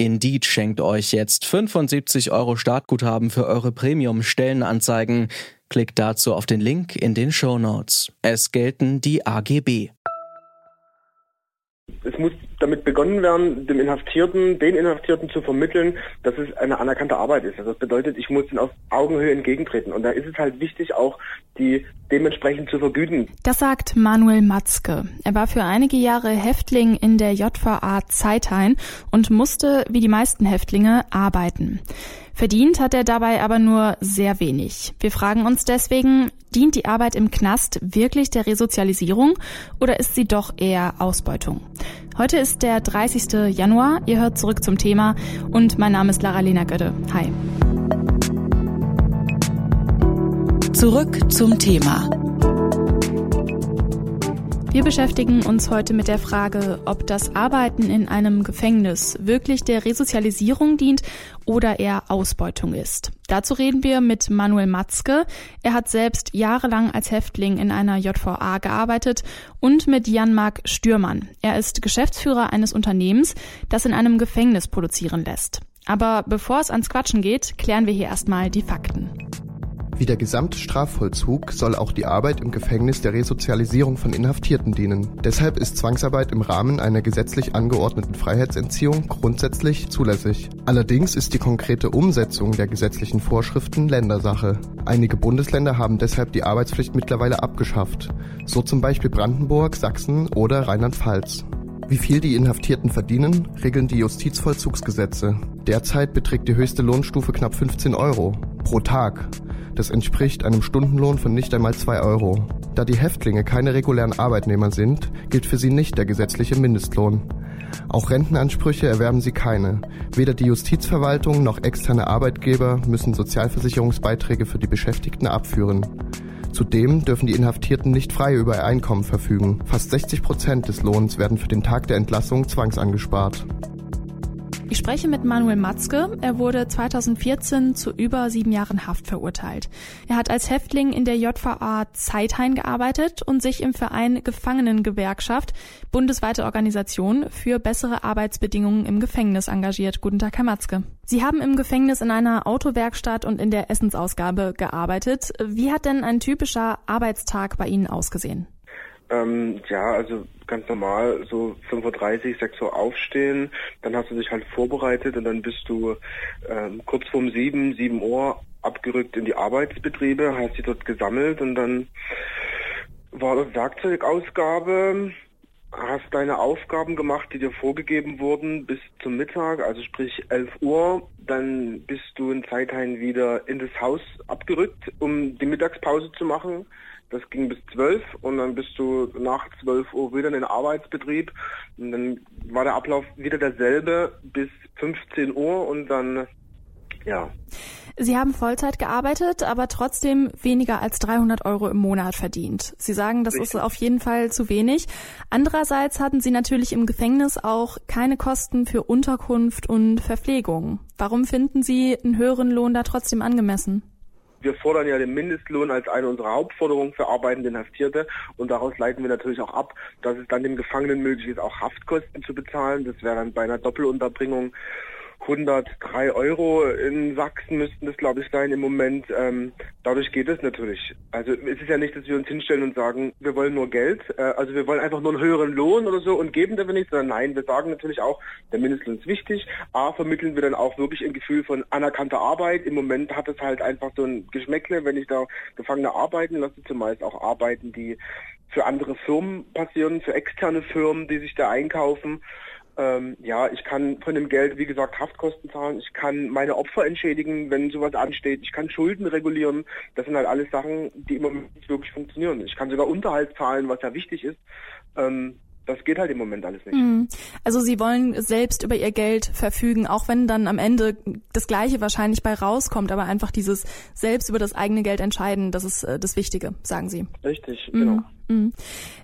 Indeed schenkt euch jetzt 75 Euro Startguthaben für eure Premium-Stellenanzeigen. Klickt dazu auf den Link in den Show Notes. Es gelten die AGB. Es muss damit begonnen werden, dem Inhaftierten, den Inhaftierten zu vermitteln, dass es eine anerkannte Arbeit ist. Also das bedeutet, ich muss ihnen auf Augenhöhe entgegentreten. Und da ist es halt wichtig, auch die dementsprechend zu vergüten. Das sagt Manuel Matzke. Er war für einige Jahre Häftling in der JVA Zeithain und musste, wie die meisten Häftlinge, arbeiten. Verdient hat er dabei aber nur sehr wenig. Wir fragen uns deswegen, dient die Arbeit im Knast wirklich der Resozialisierung oder ist sie doch eher Ausbeutung? Heute ist der 30. Januar. Ihr hört zurück zum Thema und mein Name ist Lara-Lena Götte. Hi. Zurück zum Thema. Wir beschäftigen uns heute mit der Frage, ob das Arbeiten in einem Gefängnis wirklich der Resozialisierung dient oder eher Ausbeutung ist. Dazu reden wir mit Manuel Matzke. Er hat selbst jahrelang als Häftling in einer JVA gearbeitet und mit Jan-Marc Stürmann. Er ist Geschäftsführer eines Unternehmens, das in einem Gefängnis produzieren lässt. Aber bevor es ans Quatschen geht, klären wir hier erstmal die Fakten. Wie der gesamte Strafvollzug soll auch die Arbeit im Gefängnis der Resozialisierung von Inhaftierten dienen. Deshalb ist Zwangsarbeit im Rahmen einer gesetzlich angeordneten Freiheitsentziehung grundsätzlich zulässig. Allerdings ist die konkrete Umsetzung der gesetzlichen Vorschriften Ländersache. Einige Bundesländer haben deshalb die Arbeitspflicht mittlerweile abgeschafft, so zum Beispiel Brandenburg, Sachsen oder Rheinland-Pfalz. Wie viel die Inhaftierten verdienen, regeln die Justizvollzugsgesetze. Derzeit beträgt die höchste Lohnstufe knapp 15 Euro pro Tag. Das entspricht einem Stundenlohn von nicht einmal zwei Euro. Da die Häftlinge keine regulären Arbeitnehmer sind, gilt für sie nicht der gesetzliche Mindestlohn. Auch Rentenansprüche erwerben sie keine. Weder die Justizverwaltung noch externe Arbeitgeber müssen Sozialversicherungsbeiträge für die Beschäftigten abführen. Zudem dürfen die Inhaftierten nicht frei über ihr Einkommen verfügen. Fast 60 Prozent des Lohns werden für den Tag der Entlassung zwangsangespart. Ich spreche mit Manuel Matzke. Er wurde 2014 zu über sieben Jahren Haft verurteilt. Er hat als Häftling in der JVA Zeithain gearbeitet und sich im Verein Gefangenengewerkschaft, bundesweite Organisation, für bessere Arbeitsbedingungen im Gefängnis engagiert. Guten Tag, Herr Matzke. Sie haben im Gefängnis in einer Autowerkstatt und in der Essensausgabe gearbeitet. Wie hat denn ein typischer Arbeitstag bei Ihnen ausgesehen? Ähm, ja, also ganz normal, so 5.30 Uhr, 6 Uhr aufstehen, dann hast du dich halt vorbereitet und dann bist du ähm, kurz vorm 7, 7 Uhr abgerückt in die Arbeitsbetriebe, hast sie dort gesammelt und dann war das Werkzeugausgabe, hast deine Aufgaben gemacht, die dir vorgegeben wurden bis zum Mittag, also sprich 11 Uhr, dann bist du in Zeithain wieder in das Haus abgerückt, um die Mittagspause zu machen. Das ging bis 12 und dann bist du nach 12 Uhr wieder in den Arbeitsbetrieb und dann war der Ablauf wieder derselbe bis 15 Uhr und dann, ja. Sie haben Vollzeit gearbeitet, aber trotzdem weniger als 300 Euro im Monat verdient. Sie sagen, das Richtig. ist auf jeden Fall zu wenig. Andererseits hatten Sie natürlich im Gefängnis auch keine Kosten für Unterkunft und Verpflegung. Warum finden Sie einen höheren Lohn da trotzdem angemessen? Wir fordern ja den Mindestlohn als eine unserer Hauptforderungen für arbeitende Inhaftierte und daraus leiten wir natürlich auch ab, dass es dann dem Gefangenen möglich ist, auch Haftkosten zu bezahlen. Das wäre dann bei einer Doppelunterbringung 103 Euro in Sachsen müssten das, glaube ich, sein im Moment. Ähm, dadurch geht es natürlich. Also es ist ja nicht, dass wir uns hinstellen und sagen, wir wollen nur Geld, äh, also wir wollen einfach nur einen höheren Lohn oder so und geben dafür nichts, sondern nein, wir sagen natürlich auch, der Mindestlohn ist wichtig. A, vermitteln wir dann auch wirklich ein Gefühl von anerkannter Arbeit. Im Moment hat es halt einfach so ein Geschmäckle, wenn ich da Gefangene arbeiten lasse, zumeist auch Arbeiten, die für andere Firmen passieren, für externe Firmen, die sich da einkaufen. Ähm, ja, ich kann von dem Geld, wie gesagt, Haftkosten zahlen. Ich kann meine Opfer entschädigen, wenn sowas ansteht. Ich kann Schulden regulieren. Das sind halt alles Sachen, die im Moment nicht wirklich funktionieren. Ich kann sogar Unterhalt zahlen, was ja wichtig ist. Ähm, das geht halt im Moment alles nicht. Mhm. Also Sie wollen selbst über Ihr Geld verfügen, auch wenn dann am Ende das Gleiche wahrscheinlich bei rauskommt, aber einfach dieses selbst über das eigene Geld entscheiden, das ist äh, das Wichtige, sagen Sie. Richtig, mhm. genau. Mhm.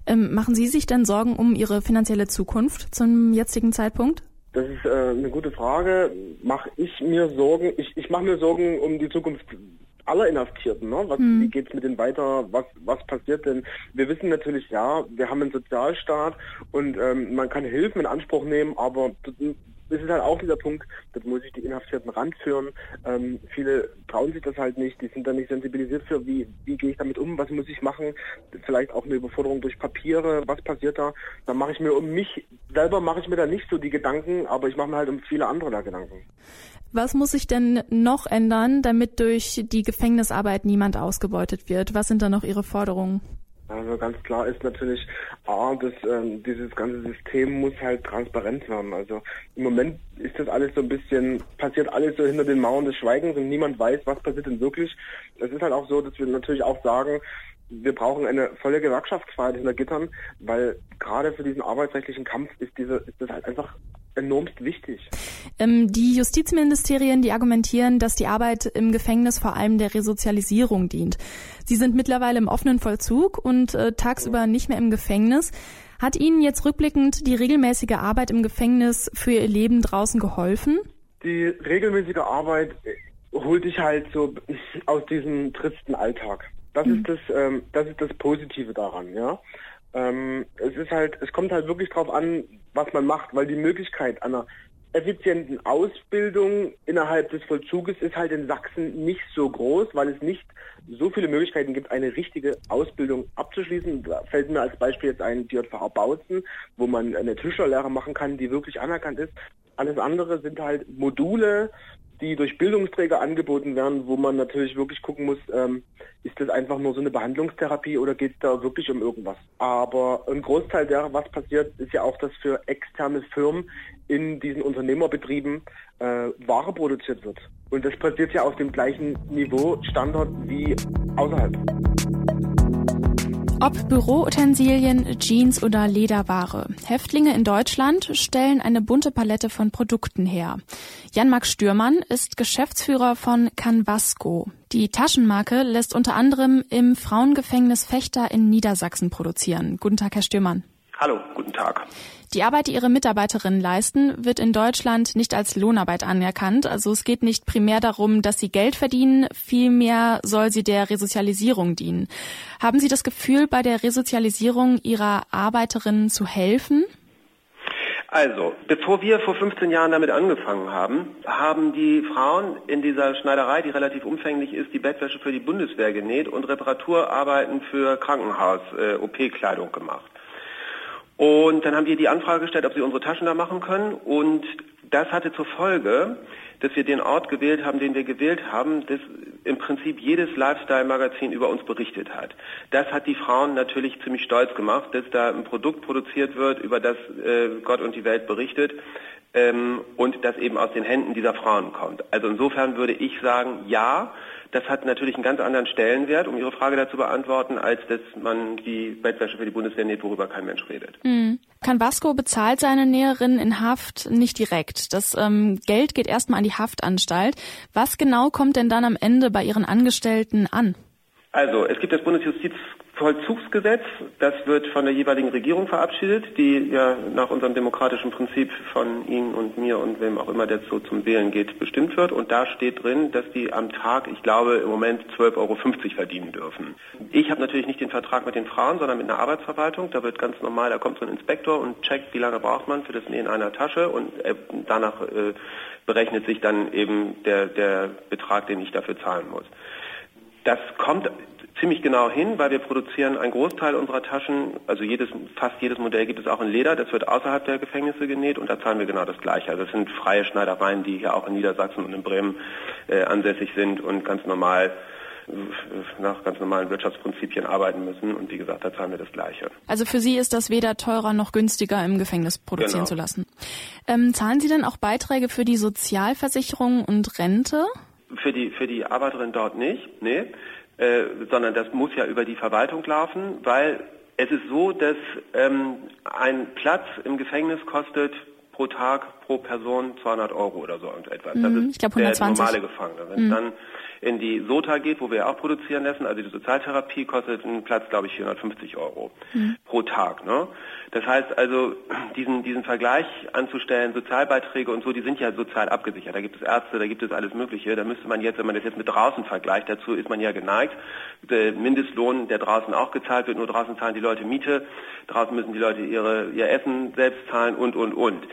Ähm, machen Sie sich denn Sorgen um Ihre finanzielle Zukunft zum jetzigen Zeitpunkt? Das ist äh, eine gute Frage. Mache ich mir Sorgen? Ich, ich mache mir Sorgen um die Zukunft aller Inhaftierten. Ne? Was, hm. Wie geht's mit denen weiter? Was, was passiert denn? Wir wissen natürlich, ja, wir haben einen Sozialstaat und ähm, man kann Hilfen in Anspruch nehmen, aber das ist halt auch dieser Punkt, das muss ich die Inhaftierten ranführen. Ähm, viele trauen sich das halt nicht, die sind da nicht sensibilisiert für, wie, wie gehe ich damit um, was muss ich machen, vielleicht auch eine Überforderung durch Papiere, was passiert da. Dann mache ich mir um mich selber mache ich mir da nicht so die Gedanken, aber ich mache mir halt um viele andere da Gedanken. Was muss sich denn noch ändern, damit durch die Gefängnisarbeit niemand ausgebeutet wird? Was sind da noch Ihre Forderungen? Also ganz klar ist natürlich, A, dass ähm, dieses ganze System muss halt transparent werden. Also im Moment ist das alles so ein bisschen, passiert alles so hinter den Mauern des Schweigens und niemand weiß, was passiert denn wirklich. Es ist halt auch so, dass wir natürlich auch sagen, wir brauchen eine volle Gewerkschaftsfreiheit hinter Gittern, weil gerade für diesen arbeitsrechtlichen Kampf ist diese, ist das halt einfach enormst wichtig. Ähm, die Justizministerien, die argumentieren, dass die Arbeit im Gefängnis vor allem der Resozialisierung dient. Sie sind mittlerweile im offenen Vollzug und äh, tagsüber nicht mehr im Gefängnis. Hat Ihnen jetzt rückblickend die regelmäßige Arbeit im Gefängnis für Ihr Leben draußen geholfen? Die regelmäßige Arbeit äh, holt dich halt so aus diesem tristen Alltag. Das mhm. ist das, ähm, das ist das Positive daran, ja. Ähm, es ist halt, es kommt halt wirklich drauf an, was man macht, weil die Möglichkeit einer effizienten Ausbildung innerhalb des Vollzuges ist halt in Sachsen nicht so groß, weil es nicht so viele Möglichkeiten gibt, eine richtige Ausbildung abzuschließen. Da fällt mir als Beispiel jetzt ein DJVH Bautzen, wo man eine Tischlerlehre machen kann, die wirklich anerkannt ist. Alles andere sind halt Module, die durch Bildungsträger angeboten werden, wo man natürlich wirklich gucken muss, ähm, ist das einfach nur so eine Behandlungstherapie oder geht es da wirklich um irgendwas? Aber ein Großteil derer, was passiert, ist ja auch, dass für externe Firmen in diesen Unternehmerbetrieben äh, Ware produziert wird. Und das passiert ja auf dem gleichen Niveau, Standard wie außerhalb. Ob Büroutensilien, Jeans oder Lederware. Häftlinge in Deutschland stellen eine bunte Palette von Produkten her. Jan-Max Stürmann ist Geschäftsführer von Canvasco. Die Taschenmarke lässt unter anderem im Frauengefängnis Fechter in Niedersachsen produzieren. Guten Tag, Herr Stürmann. Hallo, guten Tag. Die Arbeit, die ihre Mitarbeiterinnen leisten, wird in Deutschland nicht als Lohnarbeit anerkannt. Also es geht nicht primär darum, dass sie Geld verdienen, vielmehr soll sie der Resozialisierung dienen. Haben Sie das Gefühl, bei der Resozialisierung Ihrer Arbeiterinnen zu helfen? Also, bevor wir vor 15 Jahren damit angefangen haben, haben die Frauen in dieser Schneiderei, die relativ umfänglich ist, die Bettwäsche für die Bundeswehr genäht und Reparaturarbeiten für Krankenhaus-OP-Kleidung äh, gemacht. Und dann haben wir die Anfrage gestellt, ob sie unsere Taschen da machen können. Und das hatte zur Folge, dass wir den Ort gewählt haben, den wir gewählt haben, dass im Prinzip jedes Lifestyle-Magazin über uns berichtet hat. Das hat die Frauen natürlich ziemlich stolz gemacht, dass da ein Produkt produziert wird, über das äh, Gott und die Welt berichtet ähm, und das eben aus den Händen dieser Frauen kommt. Also insofern würde ich sagen, ja, das hat natürlich einen ganz anderen Stellenwert, um Ihre Frage dazu beantworten, als dass man die Bettwäsche für die Bundeswehr näht, worüber kein Mensch redet. Mhm. Canvasco bezahlt seine Näherin in Haft nicht direkt. Das ähm, Geld geht erstmal an die Haftanstalt. Was genau kommt denn dann am Ende bei Ihren Angestellten an? Also, es gibt das Bundesjustizvollzugsgesetz, das wird von der jeweiligen Regierung verabschiedet, die ja nach unserem demokratischen Prinzip von Ihnen und mir und wem auch immer, der so zum Wählen geht, bestimmt wird. Und da steht drin, dass die am Tag, ich glaube, im Moment 12,50 Euro verdienen dürfen. Ich habe natürlich nicht den Vertrag mit den Frauen, sondern mit einer Arbeitsverwaltung. Da wird ganz normal, da kommt so ein Inspektor und checkt, wie lange braucht man für das Nähen einer Tasche und äh, danach äh, berechnet sich dann eben der, der Betrag, den ich dafür zahlen muss. Das kommt ziemlich genau hin, weil wir produzieren einen Großteil unserer Taschen, also jedes, fast jedes Modell gibt es auch in Leder, das wird außerhalb der Gefängnisse genäht und da zahlen wir genau das Gleiche. Also es sind freie Schneidereien, die hier auch in Niedersachsen und in Bremen äh, ansässig sind und ganz normal nach ganz normalen Wirtschaftsprinzipien arbeiten müssen. Und wie gesagt, da zahlen wir das Gleiche. Also für Sie ist das weder teurer noch günstiger im Gefängnis produzieren genau. zu lassen. Ähm, zahlen Sie denn auch Beiträge für die Sozialversicherung und Rente? Für die, für die Arbeiterin dort nicht, nee. Äh, sondern das muss ja über die Verwaltung laufen, weil Es ist so, dass ähm, ein Platz im Gefängnis kostet pro Tag pro Person 200 Euro oder so und etwas. Mhm, das ist ich glaub, der 120. normale Gefangene. Wenn es dann in die SOTA geht, wo wir ja auch produzieren lassen, also die Sozialtherapie, kostet ein Platz, glaube ich, 450 Euro pro Tag. Ne? Das heißt also, diesen, diesen Vergleich anzustellen, Sozialbeiträge und so, die sind ja sozial abgesichert. Da gibt es Ärzte, da gibt es alles Mögliche. Da müsste man jetzt, wenn man das jetzt mit draußen vergleicht, dazu ist man ja geneigt, der Mindestlohn, der draußen auch gezahlt wird, nur draußen zahlen die Leute Miete, draußen müssen die Leute ihre, ihr Essen selbst zahlen und, und, und.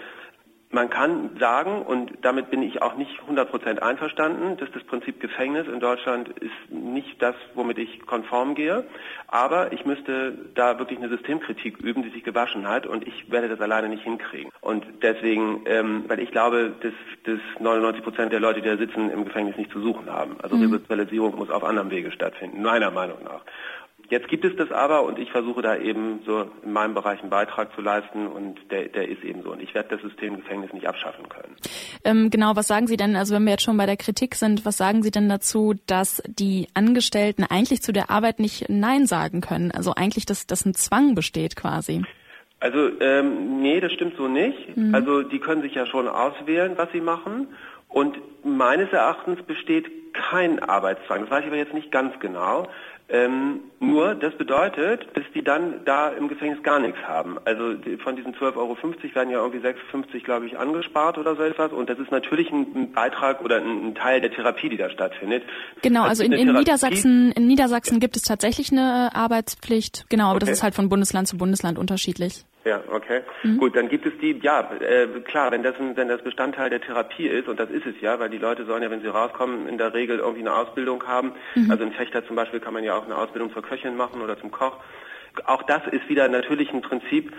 Man kann sagen, und damit bin ich auch nicht 100% einverstanden, dass das Prinzip Gefängnis in Deutschland ist nicht das, womit ich konform gehe. Aber ich müsste da wirklich eine Systemkritik üben, die sich gewaschen hat. Und ich werde das alleine nicht hinkriegen. Und deswegen, ähm, weil ich glaube, dass, dass 99% der Leute, die da sitzen, im Gefängnis nicht zu suchen haben. Also Resozialisierung muss auf anderem Wege stattfinden, meiner Meinung nach. Jetzt gibt es das aber und ich versuche da eben so in meinem Bereich einen Beitrag zu leisten und der, der ist eben so. Und ich werde das System Gefängnis nicht abschaffen können. Ähm, genau, was sagen Sie denn, also wenn wir jetzt schon bei der Kritik sind, was sagen Sie denn dazu, dass die Angestellten eigentlich zu der Arbeit nicht Nein sagen können? Also eigentlich, dass, dass ein Zwang besteht quasi. Also ähm, nee, das stimmt so nicht. Also die können sich ja schon auswählen, was sie machen. Und meines Erachtens besteht kein Arbeitszwang. Das weiß ich aber jetzt nicht ganz genau. Ähm, nur, das bedeutet, dass die dann da im Gefängnis gar nichts haben. Also von diesen 12,50 Euro werden ja irgendwie 6,50 glaube ich angespart oder so etwas. Und das ist natürlich ein, Beitrag oder ein, Teil der Therapie, die da stattfindet. Genau, also in, eine in Therapie- Niedersachsen, in Niedersachsen gibt es tatsächlich eine Arbeitspflicht, genau, aber das Okay. ist halt von Bundesland zu Bundesland unterschiedlich. Ja, okay. Mhm. Gut, dann gibt es die, ja, äh, klar, wenn das, ein, wenn das Bestandteil der Therapie ist, und das ist es ja, weil die Leute sollen ja, wenn sie rauskommen, in der Regel irgendwie eine Ausbildung haben. Mhm. Also ein Fechter zum Beispiel kann man ja auch eine Ausbildung zur Köchin machen oder zum Koch. Auch das ist wieder natürlich ein Prinzip,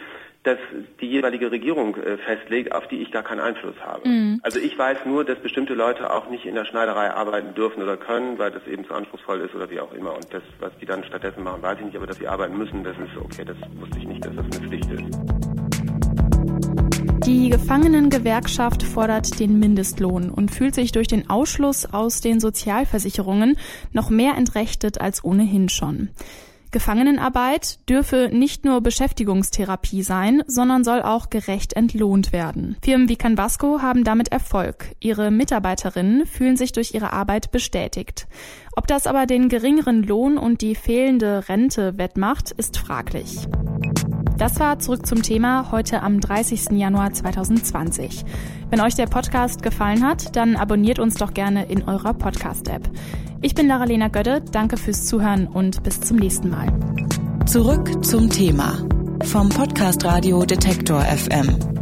das die jeweilige Regierung äh, festlegt, auf die ich da keinen Einfluss habe. Mhm. Also ich weiß nur, dass bestimmte Leute auch nicht in der Schneiderei arbeiten dürfen oder können, weil das eben zu anspruchsvoll ist oder wie auch immer. Und das, was die dann stattdessen machen, weiß ich nicht, aber dass sie arbeiten müssen, das ist okay, das wusste ich nicht, dass das eine Pflicht ist. Die Gefangenengewerkschaft fordert den Mindestlohn und fühlt sich durch den Ausschluss aus den Sozialversicherungen noch mehr entrechtet als ohnehin schon. Gefangenenarbeit dürfe nicht nur Beschäftigungstherapie sein, sondern soll auch gerecht entlohnt werden. Firmen wie Canvasco haben damit Erfolg. Ihre Mitarbeiterinnen fühlen sich durch ihre Arbeit bestätigt. Ob das aber den geringeren Lohn und die fehlende Rente wettmacht, ist fraglich. Das war zurück zum Thema heute am 30. Januar 2020. Wenn euch der Podcast gefallen hat, dann abonniert uns doch gerne in eurer Podcast-App. Ich bin Lara-Lena Gödde, danke fürs Zuhören und bis zum nächsten Mal. Zurück zum Thema vom Podcast Radio Detektor FM.